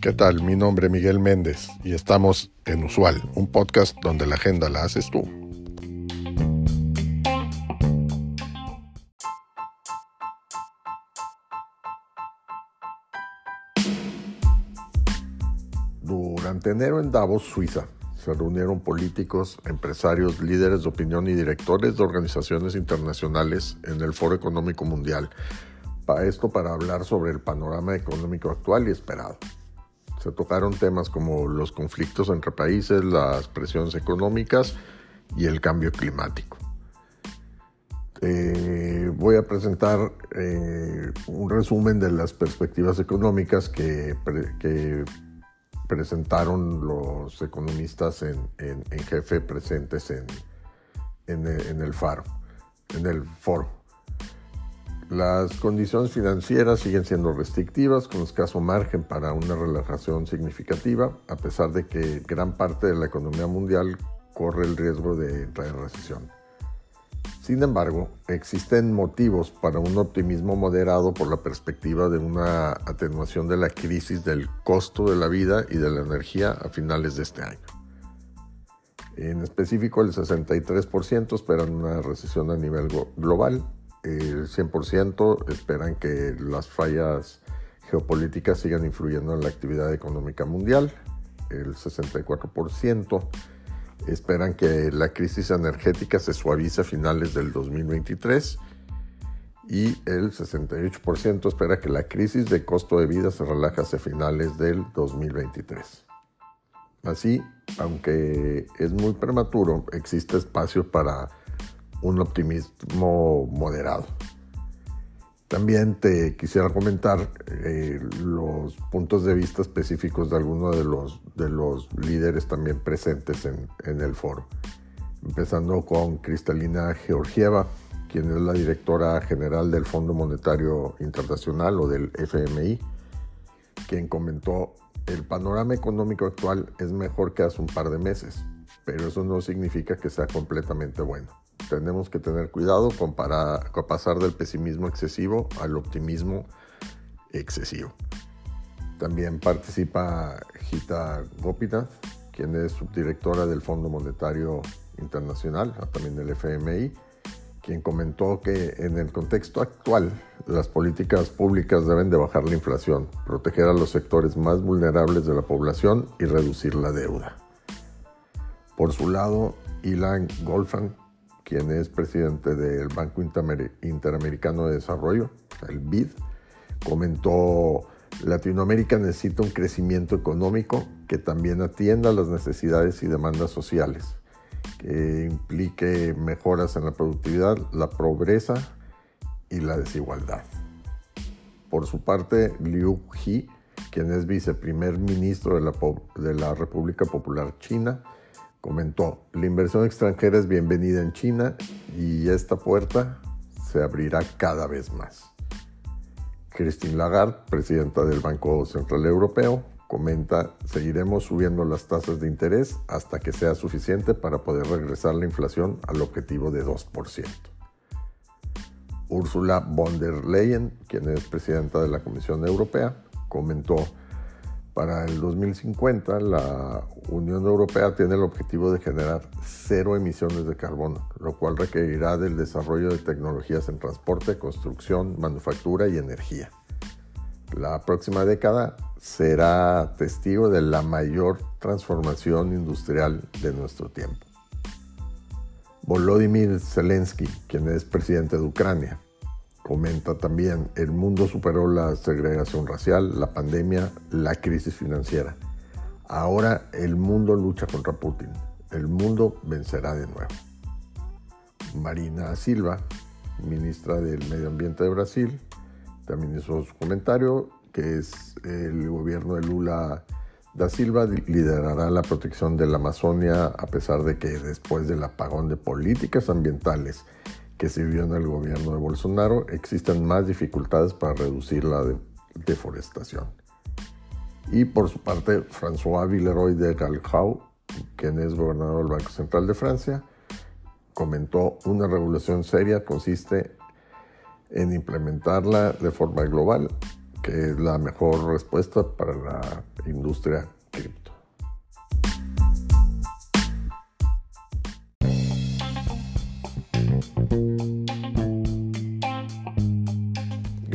¿Qué tal? Mi nombre es Miguel Méndez y estamos en Usual, un podcast donde la agenda la haces tú. Durante enero en Davos, Suiza, se reunieron políticos, empresarios, líderes de opinión y directores de organizaciones internacionales en el Foro Económico Mundial. Para esto para hablar sobre el panorama económico actual y esperado. Se tocaron temas como los conflictos entre países, las presiones económicas y el cambio climático. Eh, voy a presentar eh, un resumen de las perspectivas económicas que, presentaron los economistas en, jefe presentes en el foro. Las condiciones financieras siguen siendo restrictivas, con escaso margen para una relajación significativa, a pesar de que gran parte de la economía mundial corre el riesgo de entrar en recesión. Sin embargo, existen motivos para un optimismo moderado por la perspectiva de una atenuación de la crisis del costo de la vida y de la energía a finales de este año. En específico, el 63% esperan una recesión a nivel global, el 100% esperan que las fallas geopolíticas sigan influyendo en la actividad económica mundial, el 64% esperan que la crisis energética se suavice a finales del 2023 y el 68% espera que la crisis de costo de vida se relaje hacia finales del 2023. Así, aunque es muy prematuro, existe espacio para un optimismo moderado. También te quisiera comentar eh, los puntos de vista específicos de algunos de los, de los líderes también presentes en, en el foro. Empezando con Cristalina Georgieva, quien es la directora general del Fondo Monetario Internacional o del FMI, quien comentó, el panorama económico actual es mejor que hace un par de meses, pero eso no significa que sea completamente bueno tenemos que tener cuidado con, para, pasar del pesimismo excesivo al optimismo excesivo. También participa Gita Gopinath, quien es subdirectora del Fondo Monetario Internacional, también del FMI, quien comentó que en el contexto actual las políticas públicas deben de bajar la inflación, proteger a los sectores más vulnerables de la población y reducir la deuda. Por su lado, Ilan Golfan, quien es presidente del Banco Interamericano de Desarrollo, el BID, comentó, Latinoamérica necesita un crecimiento económico que también atienda las necesidades y demandas sociales, que implique mejoras en la productividad, la pobreza y la desigualdad. Por su parte, Liu He, quien es viceprimer ministro de la, de la República Popular China, comentó, la inversión extranjera es bienvenida en China y esta puerta se abrirá cada vez más. Christine Lagarde, presidenta del Banco Central Europeo, comenta, seguiremos subiendo las tasas de interés hasta que sea suficiente para poder regresar la inflación al objetivo de 2%. Ursula von der Leyen, quien es presidenta de la Comisión Europea, comentó, para el 2050, la Unión Europea tiene el objetivo de generar cero emisiones de carbono, lo cual requerirá del desarrollo de tecnologías en transporte, construcción, manufactura y energía. La próxima década será testigo de la mayor transformación industrial de nuestro tiempo. Volodymyr Zelensky, quien es presidente de Ucrania, Comenta también, el mundo superó la segregación racial, la pandemia, la crisis financiera. Ahora el mundo lucha contra Putin. El mundo vencerá de nuevo. Marina Silva, ministra del Medio Ambiente de Brasil, también hizo su comentario que es el gobierno de Lula da Silva liderará la protección de la Amazonia a pesar de que después del apagón de políticas ambientales que se en el gobierno de Bolsonaro, existen más dificultades para reducir la deforestación. Y por su parte, François Villeroy de Galjau, quien es gobernador del Banco Central de Francia, comentó una regulación seria consiste en implementarla de forma global, que es la mejor respuesta para la industria